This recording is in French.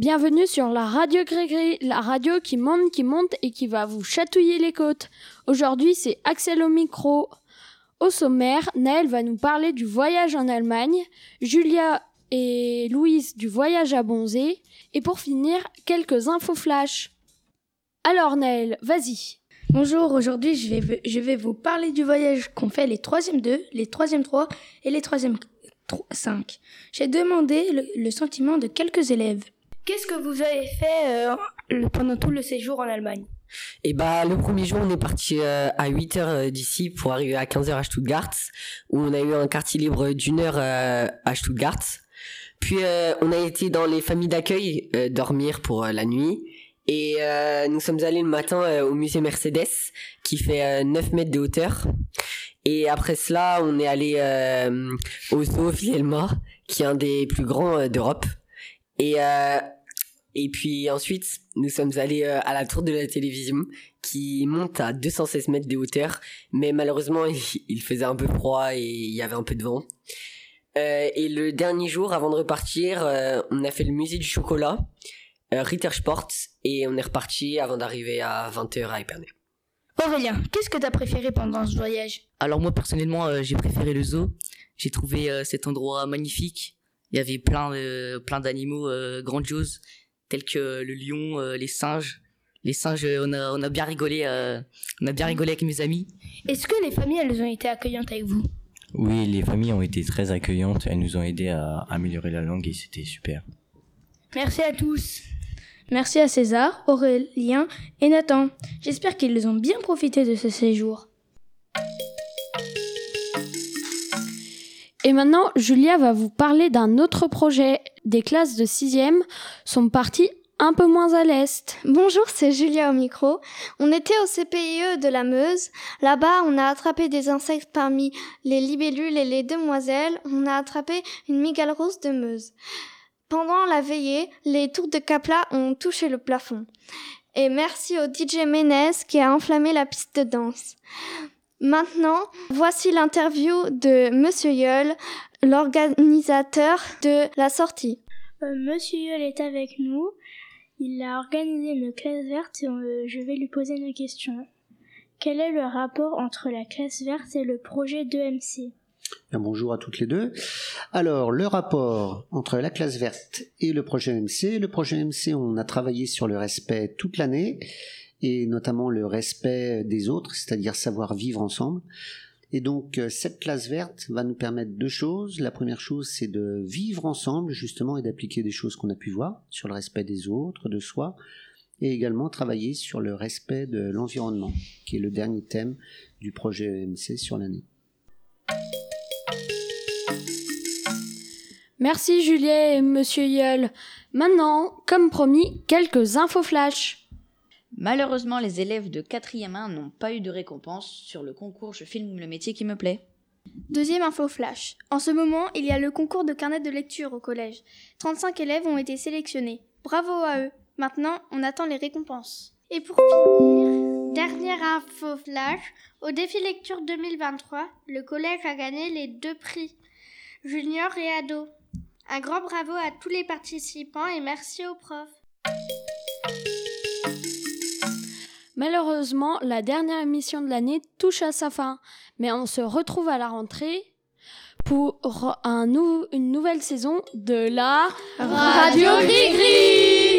Bienvenue sur la radio Grégory, la radio qui monte, qui monte et qui va vous chatouiller les côtes. Aujourd'hui, c'est Axel au micro. Au sommaire, Naël va nous parler du voyage en Allemagne, Julia et Louise du voyage à Bonzé, et pour finir, quelques infos flash. Alors Naël, vas-y. Bonjour, aujourd'hui je vais, vous parler du voyage qu'ont fait les 3e 2, les 3e 3 et les 3e 5. J'ai demandé le, sentiment de quelques élèves. Qu'est-ce que vous avez fait euh, pendant tout le séjour en Allemagne et eh bah le premier jour on est parti euh, à 8h euh, d'ici pour arriver à 15h à Stuttgart où on a eu un quartier libre d'une heure à Stuttgart. Puis on a été dans les familles d'accueil dormir pour la nuit et nous sommes allés le matin au musée Mercedes qui fait 9 mètres de hauteur. Et après cela, on est allé au zoo Vielma, qui est un des plus grands d'Europe. Et et puis ensuite, nous sommes allés à la tour de la télévision, qui monte à 216 mètres de hauteur, mais malheureusement, il, faisait un peu froid et il y avait un peu de vent. et le dernier jour, avant de repartir, on a fait le musée du chocolat, Rittersport, et on est reparti avant d'arriver à 20h à Épernay. Aurélien, qu'est-ce que tu as préféré pendant ce voyage? Alors moi personnellement, euh, j'ai préféré le zoo. J'ai trouvé euh, cet endroit magnifique. Il y avait plein plein d'animaux euh, grandioses tels que le lion, les singes. Les singes, on a, on a bien rigolé, on a bien rigolé avec mes amis. Est-ce que les familles, elles ont été accueillantes avec vous? Oui, les familles ont été très accueillantes. Elles nous ont aidé à améliorer la langue et c'était super. Merci à tous. Merci à César, Aurélien et Nathan. J'espère qu'ils ont bien profité de ce séjour. Et maintenant, Julia va vous parler d'un autre projet. Des classes de 6e sont parties un peu moins à l'est. Bonjour, c'est Julia au micro. On était au CPIE de la Meuse. Là-bas, on a attrapé des insectes parmi les libellules et les demoiselles. On a attrapé une migale rose de Meuse. Pendant la veillée, les tours de Capla ont touché le plafond. Et merci au DJ Ménez qui a enflammé la piste de danse. Maintenant, voici l'interview de Monsieur Yol, l'organisateur de la sortie. Euh, Monsieur Yol est avec nous. Il a organisé une classe verte et euh, je vais lui poser une question. Quel est le rapport entre la classe verte et le projet de MC bonjour à toutes les deux. Alors, le rapport entre la classe verte et le projet MC. Le projet MC, on a travaillé sur le respect toute l'année, et notamment le respect des autres, c'est-à-dire savoir vivre ensemble. Et donc, euh, cette classe verte va nous permettre deux choses. La première chose, c'est de vivre ensemble, justement, et d'appliquer des choses qu'on a pu voir sur le respect des autres, de soi, et également travailler sur le respect de l'environnement, qui est le dernier thème du projet MC sur l'année. Merci Juliet et Monsieur Yeul. Maintenant, comme promis, quelques infos flash. Malheureusement, les élèves de 4e 1 n'ont pas eu de récompense sur le concours Je filme le métier qui me plaît. Deuxième info flash. En ce moment, il y a le concours de carnet de lecture au collège. 35 élèves ont été sélectionnés. Bravo à eux. Maintenant, on attend les récompenses. Et pour finir, dernière info flash. Au défi lecture 2023, le collège a gagné les deux prix, junior et ado. Un grand bravo à tous les participants et merci aux profs. Malheureusement, la dernière émission de l'année touche à sa fin, mais on se retrouve à la rentrée pour un une nouvelle saison de la Radio Gris Gris.